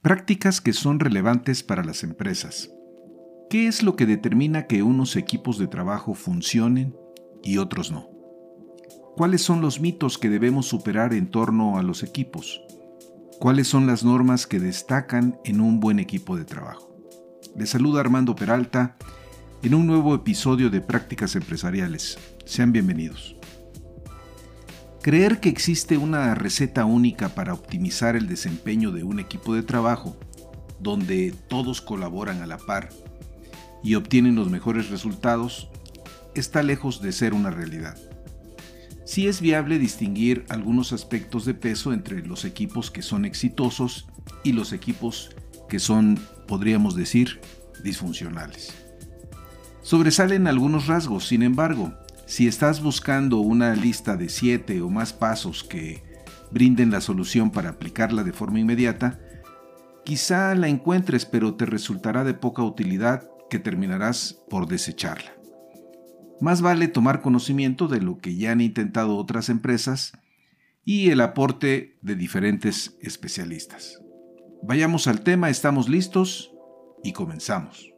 Prácticas que son relevantes para las empresas. ¿Qué es lo que determina que unos equipos de trabajo funcionen y otros no? ¿Cuáles son los mitos que debemos superar en torno a los equipos? ¿Cuáles son las normas que destacan en un buen equipo de trabajo? Les saluda Armando Peralta en un nuevo episodio de Prácticas Empresariales. Sean bienvenidos. Creer que existe una receta única para optimizar el desempeño de un equipo de trabajo, donde todos colaboran a la par y obtienen los mejores resultados, está lejos de ser una realidad. Sí es viable distinguir algunos aspectos de peso entre los equipos que son exitosos y los equipos que son, podríamos decir, disfuncionales. Sobresalen algunos rasgos, sin embargo, si estás buscando una lista de 7 o más pasos que brinden la solución para aplicarla de forma inmediata, quizá la encuentres pero te resultará de poca utilidad que terminarás por desecharla. Más vale tomar conocimiento de lo que ya han intentado otras empresas y el aporte de diferentes especialistas. Vayamos al tema, estamos listos y comenzamos.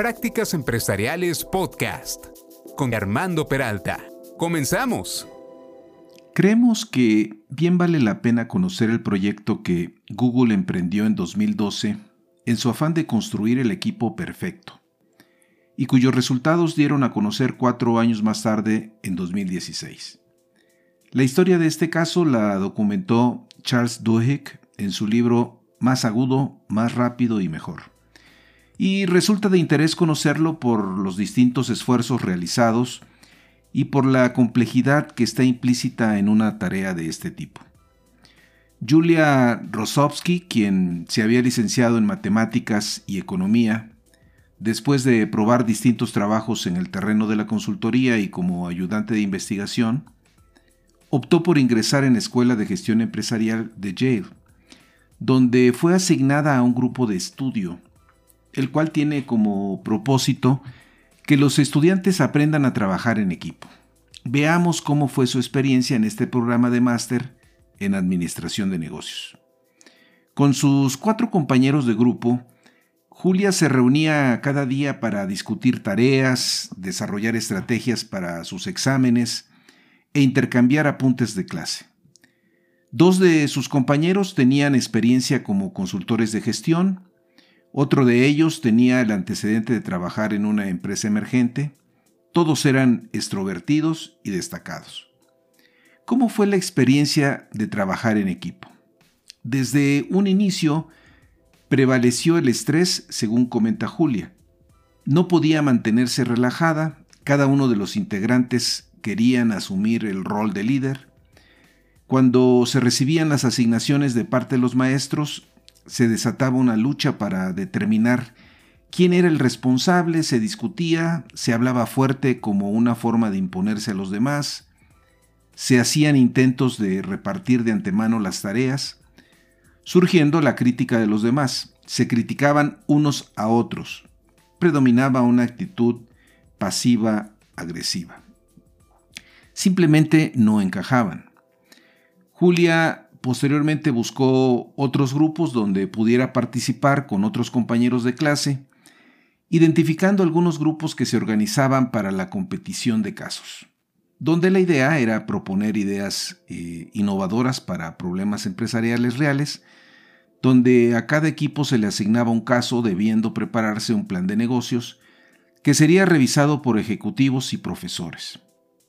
Prácticas Empresariales Podcast con Armando Peralta. Comenzamos. Creemos que bien vale la pena conocer el proyecto que Google emprendió en 2012 en su afán de construir el equipo perfecto y cuyos resultados dieron a conocer cuatro años más tarde, en 2016. La historia de este caso la documentó Charles Duhigg en su libro Más agudo, más rápido y mejor y resulta de interés conocerlo por los distintos esfuerzos realizados y por la complejidad que está implícita en una tarea de este tipo. Julia Rosowski, quien se había licenciado en matemáticas y economía, después de probar distintos trabajos en el terreno de la consultoría y como ayudante de investigación, optó por ingresar en la Escuela de Gestión Empresarial de Yale, donde fue asignada a un grupo de estudio el cual tiene como propósito que los estudiantes aprendan a trabajar en equipo. Veamos cómo fue su experiencia en este programa de máster en Administración de Negocios. Con sus cuatro compañeros de grupo, Julia se reunía cada día para discutir tareas, desarrollar estrategias para sus exámenes e intercambiar apuntes de clase. Dos de sus compañeros tenían experiencia como consultores de gestión otro de ellos tenía el antecedente de trabajar en una empresa emergente. Todos eran extrovertidos y destacados. ¿Cómo fue la experiencia de trabajar en equipo? Desde un inicio prevaleció el estrés, según comenta Julia. No podía mantenerse relajada, cada uno de los integrantes querían asumir el rol de líder. Cuando se recibían las asignaciones de parte de los maestros, se desataba una lucha para determinar quién era el responsable, se discutía, se hablaba fuerte como una forma de imponerse a los demás, se hacían intentos de repartir de antemano las tareas, surgiendo la crítica de los demás, se criticaban unos a otros, predominaba una actitud pasiva-agresiva. Simplemente no encajaban. Julia Posteriormente buscó otros grupos donde pudiera participar con otros compañeros de clase, identificando algunos grupos que se organizaban para la competición de casos, donde la idea era proponer ideas eh, innovadoras para problemas empresariales reales, donde a cada equipo se le asignaba un caso debiendo prepararse un plan de negocios que sería revisado por ejecutivos y profesores,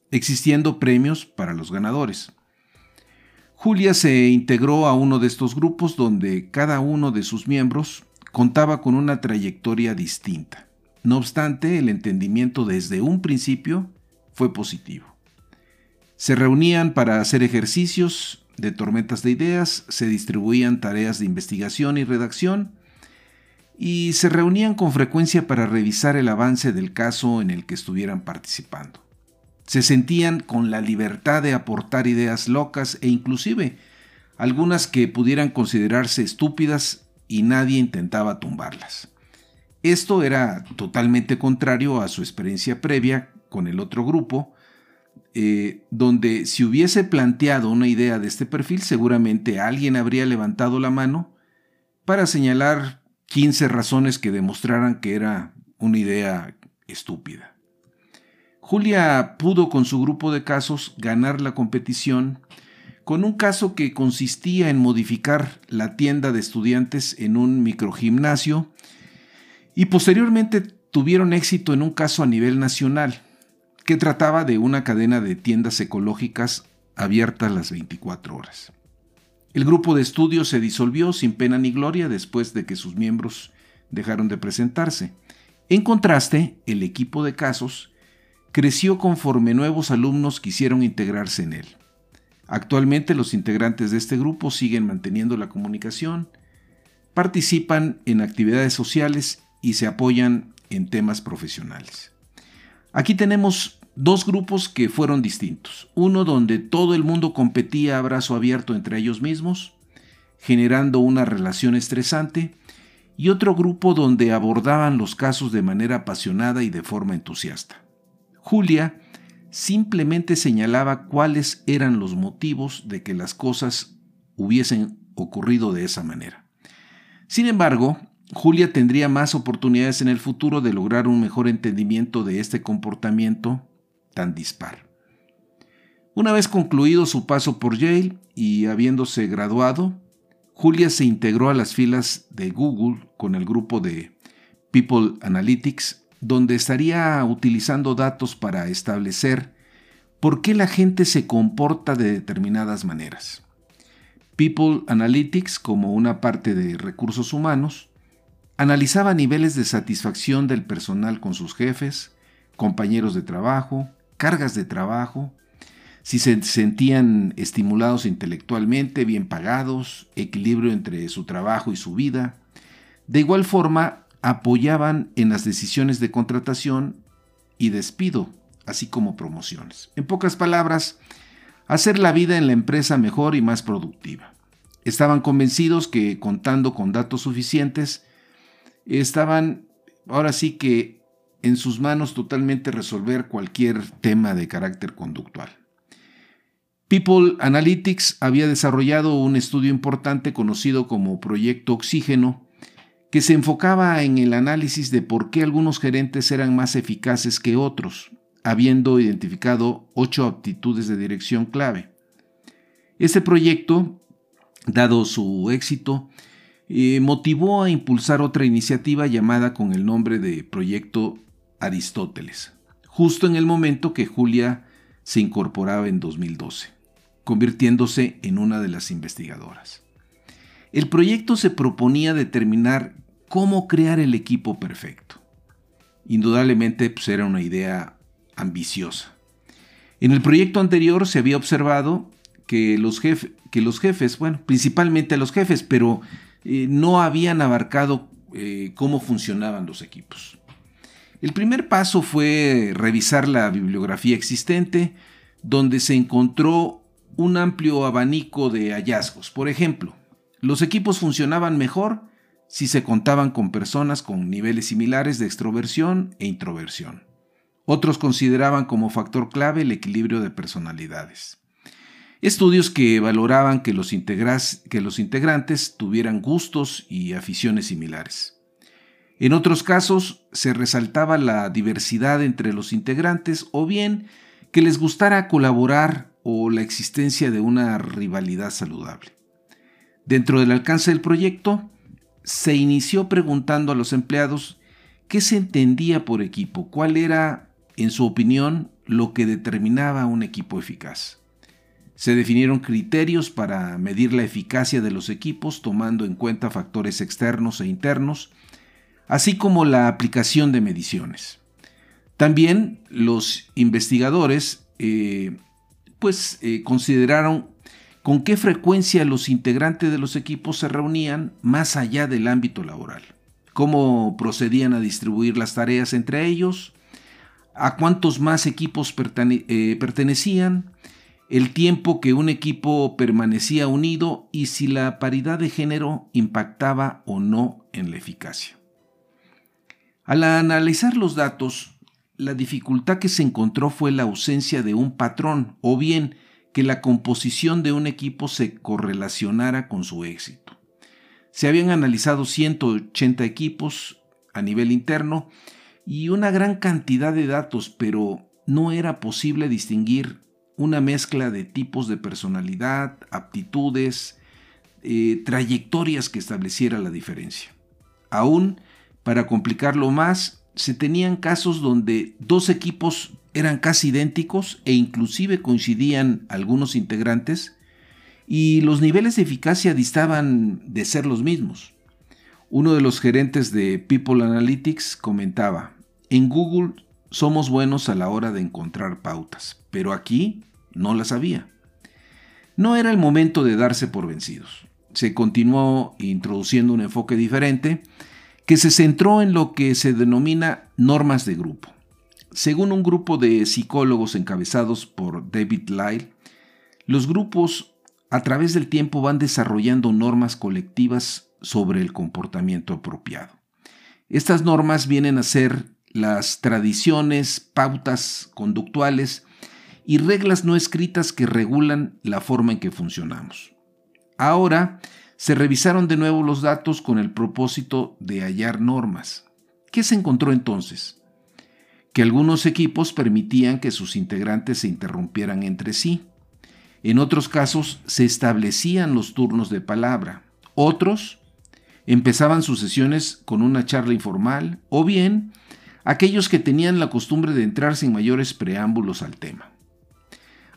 existiendo premios para los ganadores. Julia se integró a uno de estos grupos donde cada uno de sus miembros contaba con una trayectoria distinta. No obstante, el entendimiento desde un principio fue positivo. Se reunían para hacer ejercicios de tormentas de ideas, se distribuían tareas de investigación y redacción, y se reunían con frecuencia para revisar el avance del caso en el que estuvieran participando. Se sentían con la libertad de aportar ideas locas e inclusive algunas que pudieran considerarse estúpidas y nadie intentaba tumbarlas. Esto era totalmente contrario a su experiencia previa con el otro grupo, eh, donde si hubiese planteado una idea de este perfil, seguramente alguien habría levantado la mano para señalar 15 razones que demostraran que era una idea estúpida. Julia pudo con su grupo de casos ganar la competición con un caso que consistía en modificar la tienda de estudiantes en un microgimnasio y posteriormente tuvieron éxito en un caso a nivel nacional que trataba de una cadena de tiendas ecológicas abiertas las 24 horas. El grupo de estudio se disolvió sin pena ni gloria después de que sus miembros dejaron de presentarse. En contraste, el equipo de casos creció conforme nuevos alumnos quisieron integrarse en él. Actualmente los integrantes de este grupo siguen manteniendo la comunicación, participan en actividades sociales y se apoyan en temas profesionales. Aquí tenemos dos grupos que fueron distintos. Uno donde todo el mundo competía a brazo abierto entre ellos mismos, generando una relación estresante, y otro grupo donde abordaban los casos de manera apasionada y de forma entusiasta. Julia simplemente señalaba cuáles eran los motivos de que las cosas hubiesen ocurrido de esa manera. Sin embargo, Julia tendría más oportunidades en el futuro de lograr un mejor entendimiento de este comportamiento tan dispar. Una vez concluido su paso por Yale y habiéndose graduado, Julia se integró a las filas de Google con el grupo de People Analytics, donde estaría utilizando datos para establecer por qué la gente se comporta de determinadas maneras. People Analytics, como una parte de recursos humanos, analizaba niveles de satisfacción del personal con sus jefes, compañeros de trabajo, cargas de trabajo, si se sentían estimulados intelectualmente, bien pagados, equilibrio entre su trabajo y su vida. De igual forma, apoyaban en las decisiones de contratación y despido, así como promociones. En pocas palabras, hacer la vida en la empresa mejor y más productiva. Estaban convencidos que contando con datos suficientes, estaban ahora sí que en sus manos totalmente resolver cualquier tema de carácter conductual. People Analytics había desarrollado un estudio importante conocido como Proyecto Oxígeno, que se enfocaba en el análisis de por qué algunos gerentes eran más eficaces que otros, habiendo identificado ocho aptitudes de dirección clave. Este proyecto, dado su éxito, eh, motivó a impulsar otra iniciativa llamada con el nombre de Proyecto Aristóteles, justo en el momento que Julia se incorporaba en 2012, convirtiéndose en una de las investigadoras. El proyecto se proponía determinar cómo crear el equipo perfecto. Indudablemente pues, era una idea ambiciosa. En el proyecto anterior se había observado que los, jefes, bueno, principalmente los jefes, pero eh, no habían abarcado eh, cómo funcionaban los equipos. El primer paso fue revisar la bibliografía existente, donde se encontró un amplio abanico de hallazgos. Por ejemplo, los equipos funcionaban mejor si se contaban con personas con niveles similares de extroversión e introversión. Otros consideraban como factor clave el equilibrio de personalidades. Estudios que valoraban que los, que los integrantes tuvieran gustos y aficiones similares. En otros casos se resaltaba la diversidad entre los integrantes o bien que les gustara colaborar o la existencia de una rivalidad saludable. Dentro del alcance del proyecto, se inició preguntando a los empleados qué se entendía por equipo, cuál era, en su opinión, lo que determinaba un equipo eficaz. Se definieron criterios para medir la eficacia de los equipos tomando en cuenta factores externos e internos, así como la aplicación de mediciones. También los investigadores eh, pues, eh, consideraron con qué frecuencia los integrantes de los equipos se reunían más allá del ámbito laboral, cómo procedían a distribuir las tareas entre ellos, a cuántos más equipos eh, pertenecían, el tiempo que un equipo permanecía unido y si la paridad de género impactaba o no en la eficacia. Al analizar los datos, la dificultad que se encontró fue la ausencia de un patrón o bien que la composición de un equipo se correlacionara con su éxito. Se habían analizado 180 equipos a nivel interno y una gran cantidad de datos, pero no era posible distinguir una mezcla de tipos de personalidad, aptitudes, eh, trayectorias que estableciera la diferencia. Aún, para complicarlo más, se tenían casos donde dos equipos eran casi idénticos e inclusive coincidían algunos integrantes y los niveles de eficacia distaban de ser los mismos. Uno de los gerentes de People Analytics comentaba, en Google somos buenos a la hora de encontrar pautas, pero aquí no las había. No era el momento de darse por vencidos. Se continuó introduciendo un enfoque diferente que se centró en lo que se denomina normas de grupo. Según un grupo de psicólogos encabezados por David Lyle, los grupos a través del tiempo van desarrollando normas colectivas sobre el comportamiento apropiado. Estas normas vienen a ser las tradiciones, pautas conductuales y reglas no escritas que regulan la forma en que funcionamos. Ahora se revisaron de nuevo los datos con el propósito de hallar normas. ¿Qué se encontró entonces? Que algunos equipos permitían que sus integrantes se interrumpieran entre sí. En otros casos se establecían los turnos de palabra. Otros empezaban sus sesiones con una charla informal o bien aquellos que tenían la costumbre de entrar sin mayores preámbulos al tema.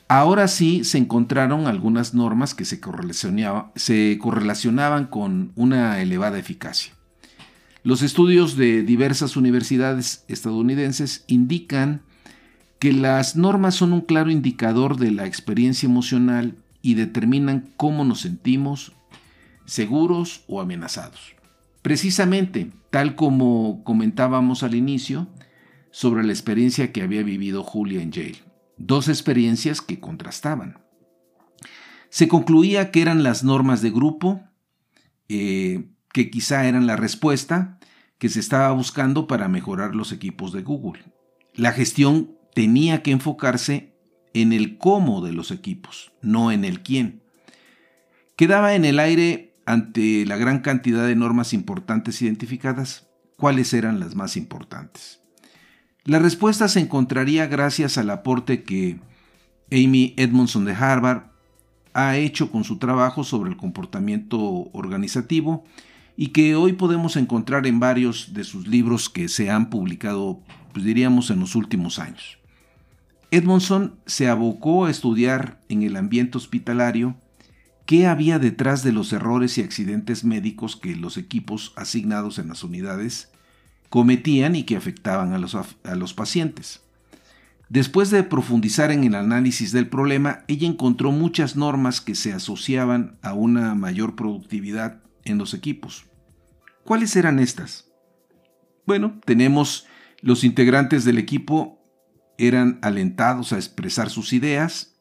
Ahora sí se encontraron algunas normas que se, correlacionaban con una elevada eficacia. Los estudios de diversas universidades estadounidenses indican que las normas son un claro indicador de la experiencia emocional y determinan cómo nos sentimos, seguros o amenazados. Precisamente, tal como comentábamos al inicio, sobre la experiencia que había vivido Julia en Yale. Dos experiencias que contrastaban. Se concluía que eran las normas de grupo, eh, que quizá eran la respuesta que se estaba buscando para mejorar los equipos de Google. La gestión tenía que enfocarse en el cómo de los equipos, no en el quién. Quedaba en el aire ante la gran cantidad de normas importantes identificadas, cuáles eran las más importantes. La respuesta se encontraría gracias al aporte que Amy Edmondson de Harvard ha hecho con su trabajo sobre el comportamiento organizativo y que hoy podemos encontrar en varios de sus libros que se han publicado, pues diríamos, en los últimos años. Edmondson se abocó a estudiar en el ambiente hospitalario qué había detrás de los errores y accidentes médicos que los equipos asignados en las unidades cometían y que afectaban a los, a los pacientes. Después de profundizar en el análisis del problema, ella encontró muchas normas que se asociaban a una mayor productividad en los equipos. ¿Cuáles eran estas? Bueno, tenemos los integrantes del equipo eran alentados a expresar sus ideas,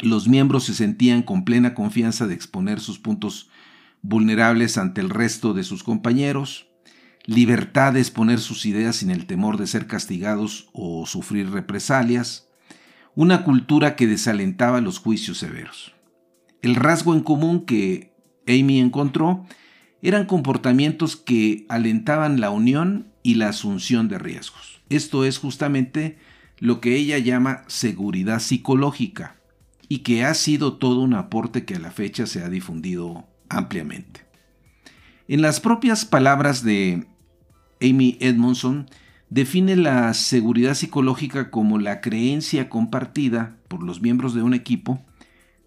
los miembros se sentían con plena confianza de exponer sus puntos vulnerables ante el resto de sus compañeros, libertad de exponer sus ideas sin el temor de ser castigados o sufrir represalias, una cultura que desalentaba los juicios severos. El rasgo en común que Amy encontró eran comportamientos que alentaban la unión y la asunción de riesgos. Esto es justamente lo que ella llama seguridad psicológica y que ha sido todo un aporte que a la fecha se ha difundido ampliamente. En las propias palabras de Amy Edmondson, define la seguridad psicológica como la creencia compartida por los miembros de un equipo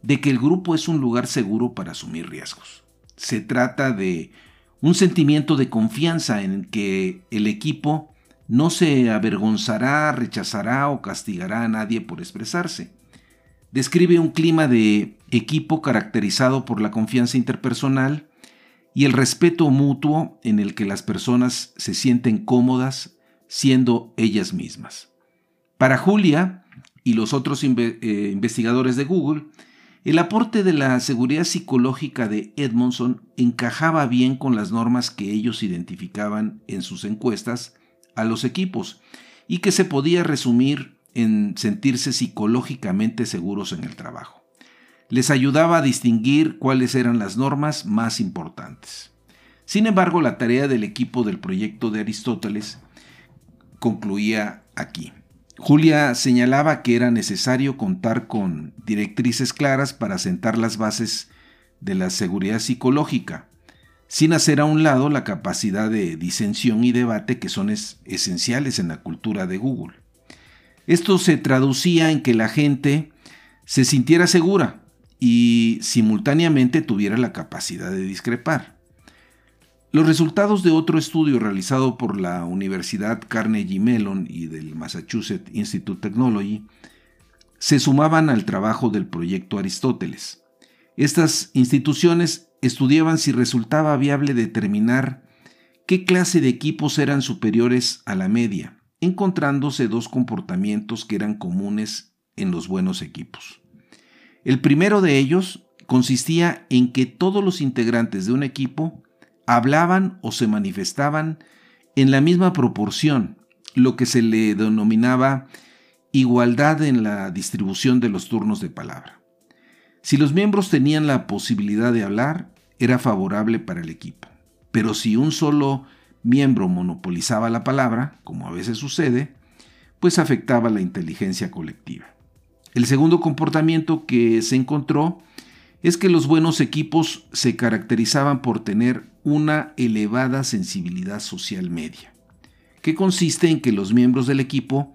de que el grupo es un lugar seguro para asumir riesgos. Se trata de un sentimiento de confianza en que el equipo no se avergonzará, rechazará o castigará a nadie por expresarse. Describe un clima de equipo caracterizado por la confianza interpersonal y el respeto mutuo en el que las personas se sienten cómodas siendo ellas mismas. Para Julia y los otros eh, investigadores de Google, el aporte de la seguridad psicológica de Edmondson encajaba bien con las normas que ellos identificaban en sus encuestas a los equipos y que se podía resumir en sentirse psicológicamente seguros en el trabajo. Les ayudaba a distinguir cuáles eran las normas más importantes. Sin embargo, la tarea del equipo del proyecto de Aristóteles concluía aquí. Julia señalaba que era necesario contar con directrices claras para sentar las bases de la seguridad psicológica, sin hacer a un lado la capacidad de disensión y debate que son esenciales en la cultura de Google. Esto se traducía en que la gente se sintiera segura y simultáneamente tuviera la capacidad de discrepar. Los resultados de otro estudio realizado por la Universidad Carnegie Mellon y del Massachusetts Institute of Technology se sumaban al trabajo del proyecto Aristóteles. Estas instituciones estudiaban si resultaba viable determinar qué clase de equipos eran superiores a la media, encontrándose dos comportamientos que eran comunes en los buenos equipos. El primero de ellos consistía en que todos los integrantes de un equipo hablaban o se manifestaban en la misma proporción, lo que se le denominaba igualdad en la distribución de los turnos de palabra. Si los miembros tenían la posibilidad de hablar, era favorable para el equipo. Pero si un solo miembro monopolizaba la palabra, como a veces sucede, pues afectaba la inteligencia colectiva. El segundo comportamiento que se encontró es que los buenos equipos se caracterizaban por tener una elevada sensibilidad social media, que consiste en que los miembros del equipo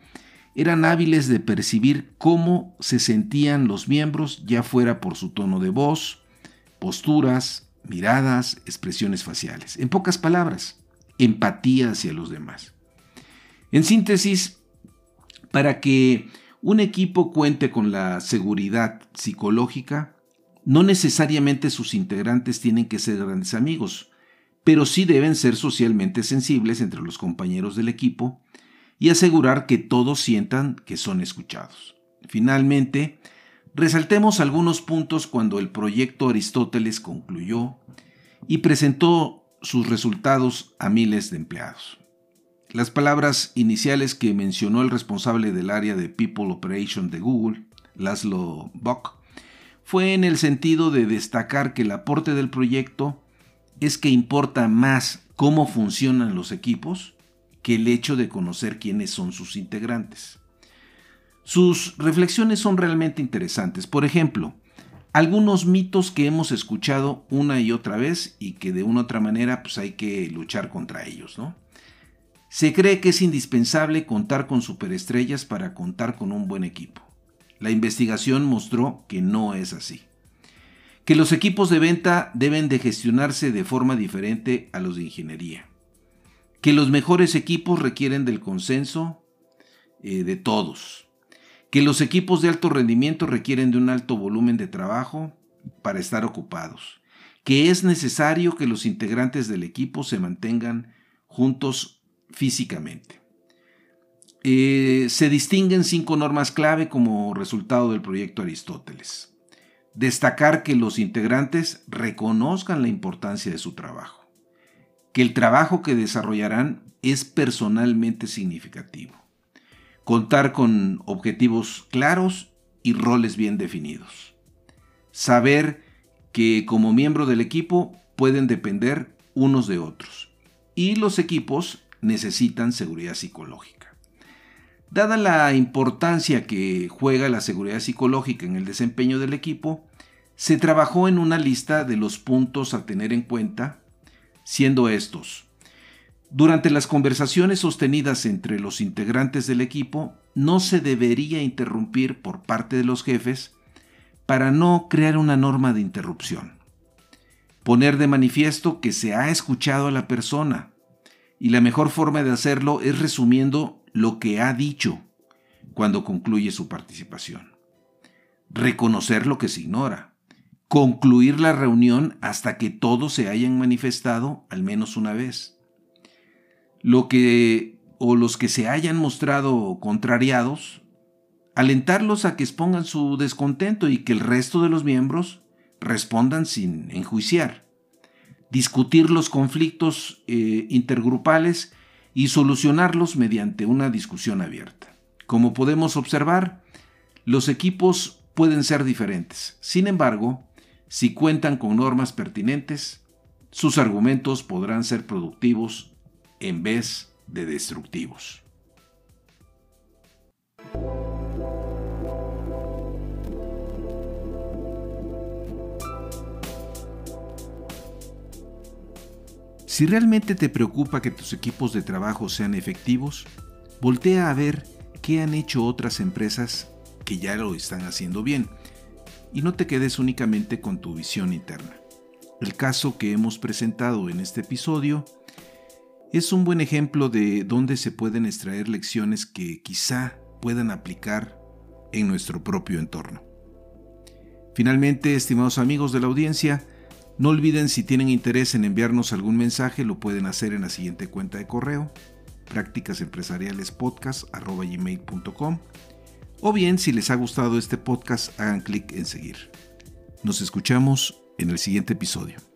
eran hábiles de percibir cómo se sentían los miembros, ya fuera por su tono de voz, posturas, miradas, expresiones faciales. En pocas palabras, empatía hacia los demás. En síntesis, para que un equipo cuente con la seguridad psicológica, no necesariamente sus integrantes tienen que ser grandes amigos, pero sí deben ser socialmente sensibles entre los compañeros del equipo y asegurar que todos sientan que son escuchados. Finalmente, resaltemos algunos puntos cuando el proyecto Aristóteles concluyó y presentó sus resultados a miles de empleados. Las palabras iniciales que mencionó el responsable del área de People Operation de Google, Laszlo Bock, fue en el sentido de destacar que el aporte del proyecto es que importa más cómo funcionan los equipos que el hecho de conocer quiénes son sus integrantes. Sus reflexiones son realmente interesantes. Por ejemplo, algunos mitos que hemos escuchado una y otra vez y que de una u otra manera pues hay que luchar contra ellos, ¿no? Se cree que es indispensable contar con superestrellas para contar con un buen equipo. La investigación mostró que no es así. Que los equipos de venta deben de gestionarse de forma diferente a los de ingeniería. Que los mejores equipos requieren del consenso eh, de todos. Que los equipos de alto rendimiento requieren de un alto volumen de trabajo para estar ocupados. Que es necesario que los integrantes del equipo se mantengan juntos físicamente. Eh, se distinguen cinco normas clave como resultado del proyecto Aristóteles. Destacar que los integrantes reconozcan la importancia de su trabajo, que el trabajo que desarrollarán es personalmente significativo, contar con objetivos claros y roles bien definidos, saber que como miembro del equipo pueden depender unos de otros y los equipos necesitan seguridad psicológica. Dada la importancia que juega la seguridad psicológica en el desempeño del equipo, se trabajó en una lista de los puntos a tener en cuenta, siendo estos. Durante las conversaciones sostenidas entre los integrantes del equipo, no se debería interrumpir por parte de los jefes para no crear una norma de interrupción. Poner de manifiesto que se ha escuchado a la persona y la mejor forma de hacerlo es resumiendo lo que ha dicho cuando concluye su participación. Reconocer lo que se ignora. Concluir la reunión hasta que todos se hayan manifestado al menos una vez. Lo que o los que se hayan mostrado contrariados, alentarlos a que expongan su descontento y que el resto de los miembros respondan sin enjuiciar. Discutir los conflictos eh, intergrupales y solucionarlos mediante una discusión abierta. Como podemos observar, los equipos pueden ser diferentes. Sin embargo, si cuentan con normas pertinentes, sus argumentos podrán ser productivos en vez de destructivos. Si realmente te preocupa que tus equipos de trabajo sean efectivos, voltea a ver qué han hecho otras empresas que ya lo están haciendo bien y no te quedes únicamente con tu visión interna. El caso que hemos presentado en este episodio es un buen ejemplo de dónde se pueden extraer lecciones que quizá puedan aplicar en nuestro propio entorno. Finalmente, estimados amigos de la audiencia, no olviden si tienen interés en enviarnos algún mensaje, lo pueden hacer en la siguiente cuenta de correo, prácticasempresarialespodcast.com o bien si les ha gustado este podcast hagan clic en seguir. Nos escuchamos en el siguiente episodio.